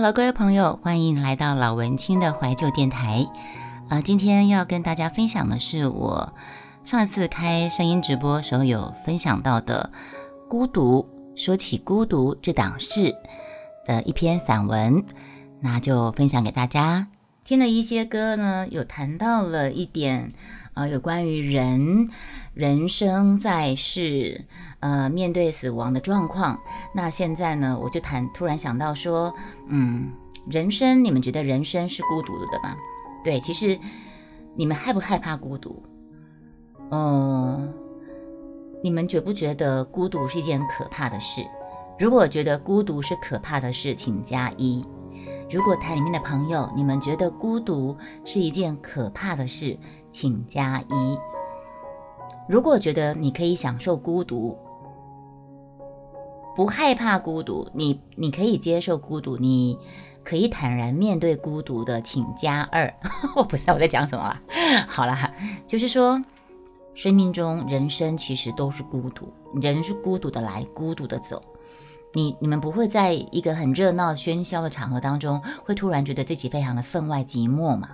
Hello，各位朋友，欢迎来到老文青的怀旧电台。呃，今天要跟大家分享的是我上一次开声音直播时候有分享到的《孤独》，说起孤独这档事的一篇散文，那就分享给大家。听了一些歌呢，有谈到了一点，呃，有关于人人生在世，呃，面对死亡的状况。那现在呢，我就谈，突然想到说，嗯，人生，你们觉得人生是孤独的吗？对，其实你们害不害怕孤独？嗯，你们觉不觉得孤独是一件可怕的事？如果觉得孤独是可怕的事，请加一。如果台里面的朋友，你们觉得孤独是一件可怕的事，请加一。如果觉得你可以享受孤独，不害怕孤独，你你可以接受孤独，你可以坦然面对孤独的，请加二。我不知道我在讲什么了。好了，就是说，生命中人生其实都是孤独，人是孤独的来，孤独的走。你你们不会在一个很热闹喧嚣的场合当中，会突然觉得自己非常的分外寂寞嘛？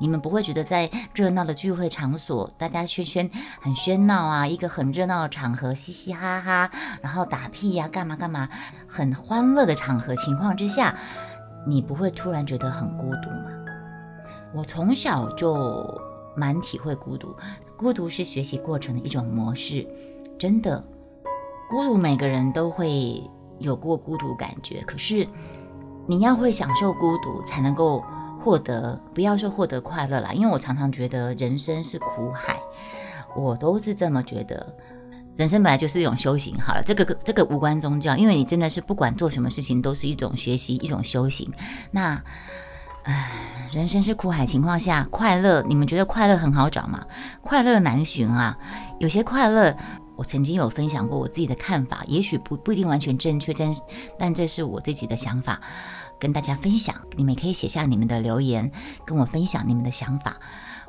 你们不会觉得在热闹的聚会场所，大家喧喧很喧闹啊，一个很热闹的场合，嘻嘻哈哈，然后打屁呀，干嘛干嘛，很欢乐的场合情况之下，你不会突然觉得很孤独吗？我从小就蛮体会孤独，孤独是学习过程的一种模式，真的，孤独每个人都会。有过孤独感觉，可是你要会享受孤独，才能够获得，不要说获得快乐啦。因为我常常觉得人生是苦海，我都是这么觉得。人生本来就是一种修行，好了，这个这个无关宗教，因为你真的是不管做什么事情都是一种学习，一种修行。那，唉，人生是苦海情况下，快乐，你们觉得快乐很好找吗？快乐难寻啊，有些快乐。我曾经有分享过我自己的看法，也许不不一定完全正确，但但这是我自己的想法，跟大家分享。你们可以写下你们的留言，跟我分享你们的想法。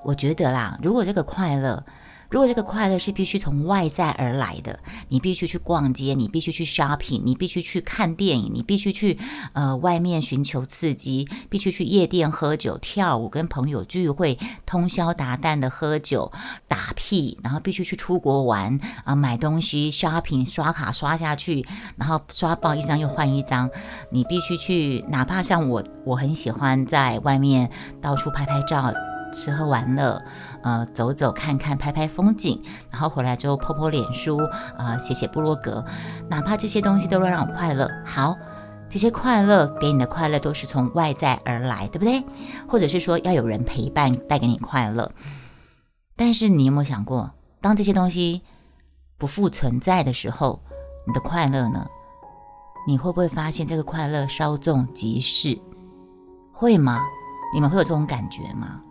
我觉得啦，如果这个快乐。如果这个快乐是必须从外在而来的，你必须去逛街，你必须去 shopping，你必须去看电影，你必须去呃外面寻求刺激，必须去夜店喝酒跳舞，跟朋友聚会，通宵达旦的喝酒打屁，然后必须去出国玩啊买东西 shopping 刷卡刷下去，然后刷爆一张又换一张，你必须去，哪怕像我，我很喜欢在外面到处拍拍照。吃喝玩乐，呃，走走看看，拍拍风景，然后回来之后泼泼脸书，啊，写写部落格，哪怕这些东西都会让我快乐。好，这些快乐给你的快乐都是从外在而来，对不对？或者是说要有人陪伴带给你快乐。但是你有没有想过，当这些东西不复存在的时候，你的快乐呢？你会不会发现这个快乐稍纵即逝？会吗？你们会有这种感觉吗？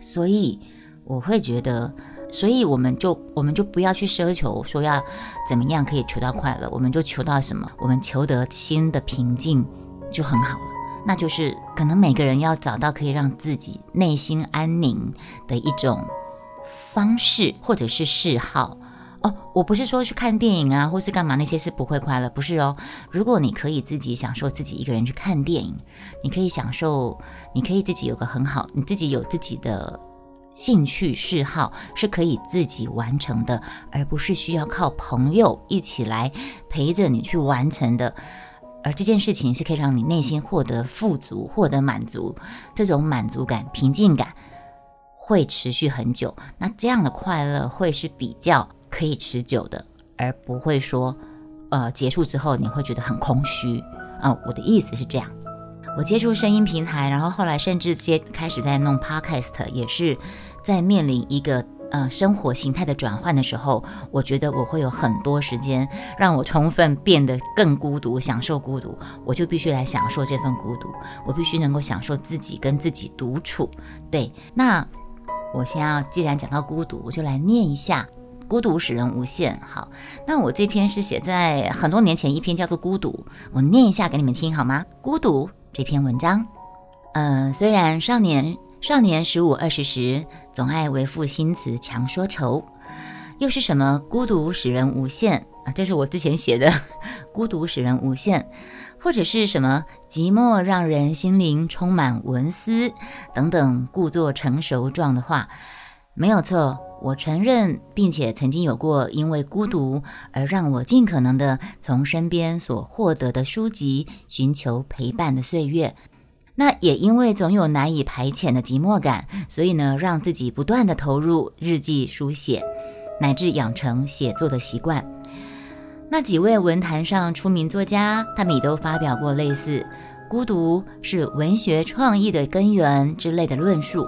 所以我会觉得，所以我们就我们就不要去奢求说要怎么样可以求到快乐，我们就求到什么，我们求得心的平静就很好了。那就是可能每个人要找到可以让自己内心安宁的一种方式或者是嗜好。哦，我不是说去看电影啊，或是干嘛那些是不会快乐，不是哦。如果你可以自己享受自己一个人去看电影，你可以享受，你可以自己有个很好，你自己有自己的兴趣嗜好是可以自己完成的，而不是需要靠朋友一起来陪着你去完成的。而这件事情是可以让你内心获得富足、获得满足，这种满足感、平静感会持续很久。那这样的快乐会是比较。可以持久的，而不会说，呃，结束之后你会觉得很空虚啊。我的意思是这样，我接触声音平台，然后后来甚至接开始在弄 podcast，也是在面临一个呃生活形态的转换的时候，我觉得我会有很多时间让我充分变得更孤独，享受孤独，我就必须来享受这份孤独，我必须能够享受自己跟自己独处。对，那我先要既然讲到孤独，我就来念一下。孤独使人无限。好，那我这篇是写在很多年前，一篇叫做《孤独》，我念一下给你们听好吗？孤独这篇文章，呃，虽然少年少年十五二十时，总爱为赋新词强说愁，又是什么孤独使人无限啊？这是我之前写的，孤独使人无限。或者是什么寂寞让人心灵充满文思等等，故作成熟状的话，没有错，我承认，并且曾经有过因为孤独而让我尽可能的从身边所获得的书籍寻求陪伴的岁月。那也因为总有难以排遣的寂寞感，所以呢，让自己不断的投入日记书写，乃至养成写作的习惯。那几位文坛上出名作家，他们也都发表过类似“孤独是文学创意的根源”之类的论述。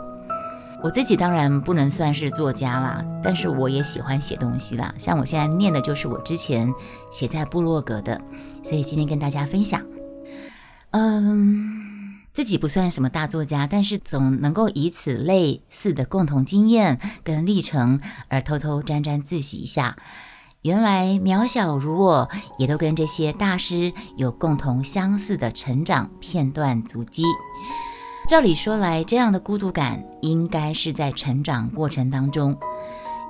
我自己当然不能算是作家啦，但是我也喜欢写东西啦。像我现在念的就是我之前写在部落格的，所以今天跟大家分享。嗯，自己不算什么大作家，但是总能够以此类似的共同经验跟历程而偷偷沾沾自喜一下。原来渺小如我，也都跟这些大师有共同相似的成长片段足迹。照理说来，这样的孤独感应该是在成长过程当中，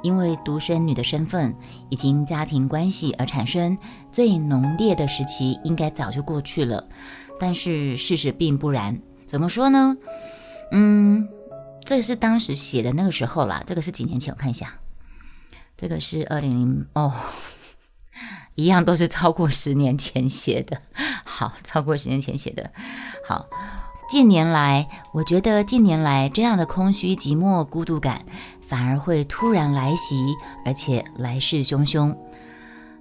因为独生女的身份以及家庭关系而产生最浓烈的时期，应该早就过去了。但是事实并不然。怎么说呢？嗯，这是当时写的那个时候啦。这个是几年前，我看一下。这个是二零零哦，一样都是超过十年前写的。好，超过十年前写的。好，近年来，我觉得近年来这样的空虚、寂寞、孤独感反而会突然来袭，而且来势汹汹。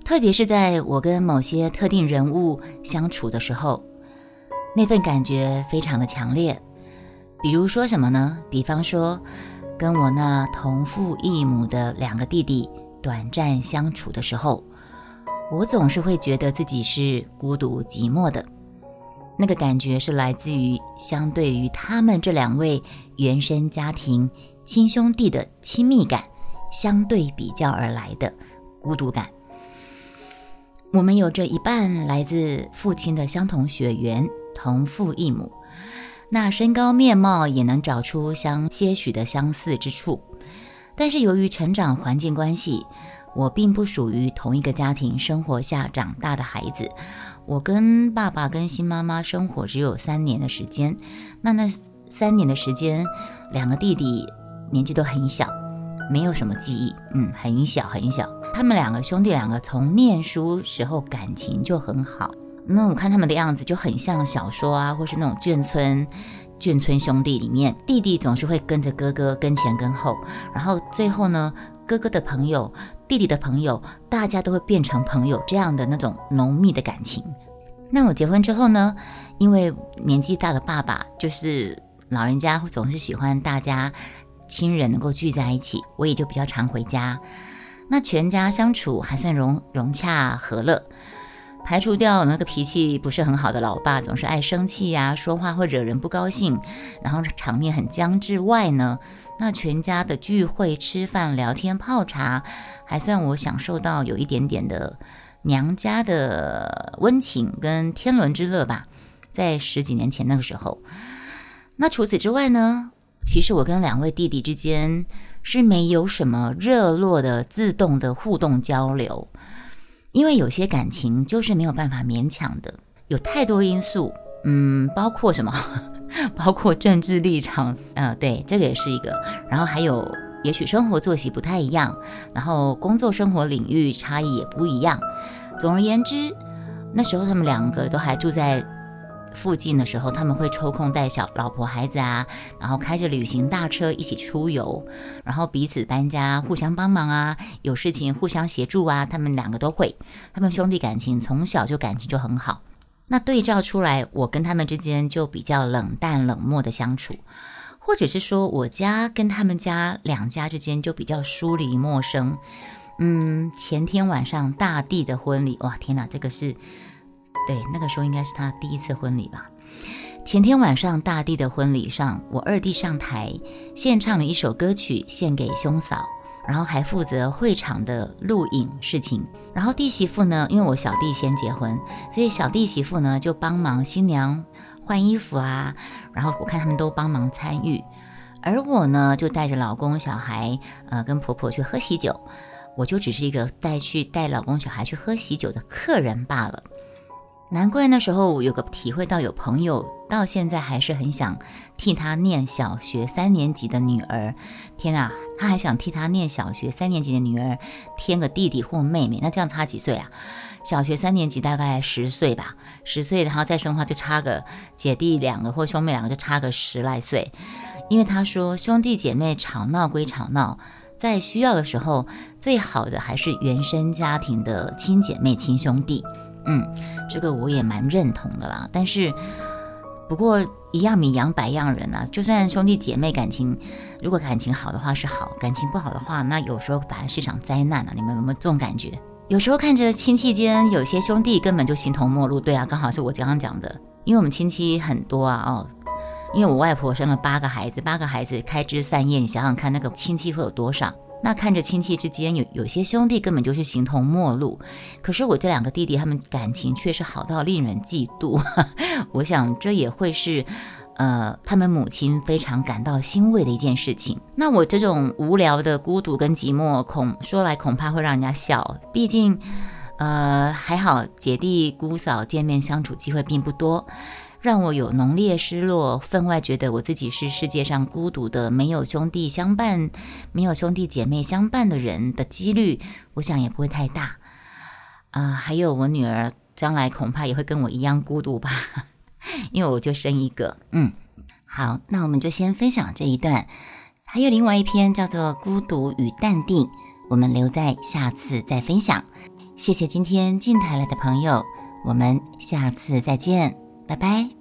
特别是在我跟某些特定人物相处的时候，那份感觉非常的强烈。比如说什么呢？比方说。跟我那同父异母的两个弟弟短暂相处的时候，我总是会觉得自己是孤独寂寞的。那个感觉是来自于相对于他们这两位原生家庭亲兄弟的亲密感相对比较而来的孤独感。我们有着一半来自父亲的相同血缘，同父异母。那身高面貌也能找出相些许的相似之处，但是由于成长环境关系，我并不属于同一个家庭生活下长大的孩子。我跟爸爸跟新妈妈生活只有三年的时间，那那三年的时间，两个弟弟年纪都很小，没有什么记忆，嗯，很小很小。他们两个兄弟两个从念书时候感情就很好。那我看他们的样子就很像小说啊，或是那种眷村眷村兄弟里面，弟弟总是会跟着哥哥跟前跟后，然后最后呢，哥哥的朋友、弟弟的朋友，大家都会变成朋友，这样的那种浓密的感情。那我结婚之后呢，因为年纪大的爸爸就是老人家总是喜欢大家亲人能够聚在一起，我也就比较常回家，那全家相处还算融融洽和乐。排除掉那个脾气不是很好的老爸，总是爱生气呀，说话会惹人不高兴，然后场面很僵之外呢，那全家的聚会、吃饭、聊天、泡茶，还算我享受到有一点点的娘家的温情跟天伦之乐吧。在十几年前那个时候，那除此之外呢，其实我跟两位弟弟之间是没有什么热络的自动的互动交流。因为有些感情就是没有办法勉强的，有太多因素，嗯，包括什么？包括政治立场，呃，对，这个也是一个。然后还有，也许生活作息不太一样，然后工作生活领域差异也不一样。总而言之，那时候他们两个都还住在。附近的时候，他们会抽空带小老婆孩子啊，然后开着旅行大车一起出游，然后彼此搬家，互相帮忙啊，有事情互相协助啊。他们两个都会，他们兄弟感情从小就感情就很好。那对照出来，我跟他们之间就比较冷淡冷漠的相处，或者是说我家跟他们家两家之间就比较疏离陌生。嗯，前天晚上大地的婚礼，哇，天哪，这个是。对，那个时候应该是他第一次婚礼吧。前天晚上大弟的婚礼上，我二弟上台献唱了一首歌曲献给兄嫂，然后还负责会场的录影事情。然后弟媳妇呢，因为我小弟先结婚，所以小弟媳妇呢就帮忙新娘换衣服啊。然后我看他们都帮忙参与，而我呢就带着老公小孩，呃，跟婆婆去喝喜酒，我就只是一个带去带老公小孩去喝喜酒的客人罢了。难怪那时候我有个体会到，有朋友到现在还是很想替他念小学三年级的女儿。天啊，他还想替他念小学三年级的女儿添个弟弟或妹妹，那这样差几岁啊？小学三年级大概十岁吧，十岁，然后再生的话就差个姐弟两个或兄妹两个，就差个十来岁。因为他说兄弟姐妹吵闹归吵闹，在需要的时候，最好的还是原生家庭的亲姐妹、亲兄弟。嗯，这个我也蛮认同的啦。但是，不过一样米养百样人啊。就算兄弟姐妹感情，如果感情好的话是好，感情不好的话，那有时候反而是场灾难啊。你们有没有这种感觉？有时候看着亲戚间有些兄弟根本就形同陌路。对啊，刚好是我刚刚讲的，因为我们亲戚很多啊。哦，因为我外婆生了八个孩子，八个孩子开枝散叶，你想想看，那个亲戚会有多少？那看着亲戚之间有有些兄弟根本就是形同陌路，可是我这两个弟弟他们感情却是好到令人嫉妒。我想这也会是，呃，他们母亲非常感到欣慰的一件事情。那我这种无聊的孤独跟寂寞，恐说来恐怕会让人家笑。毕竟，呃，还好姐弟姑嫂见面相处机会并不多。让我有浓烈失落、分外觉得我自己是世界上孤独的、没有兄弟相伴、没有兄弟姐妹相伴的人的几率，我想也不会太大啊。还有我女儿将来恐怕也会跟我一样孤独吧，因为我就生一个。嗯，好，那我们就先分享这一段，还有另外一篇叫做《孤独与淡定》，我们留在下次再分享。谢谢今天进台来的朋友，我们下次再见。拜拜。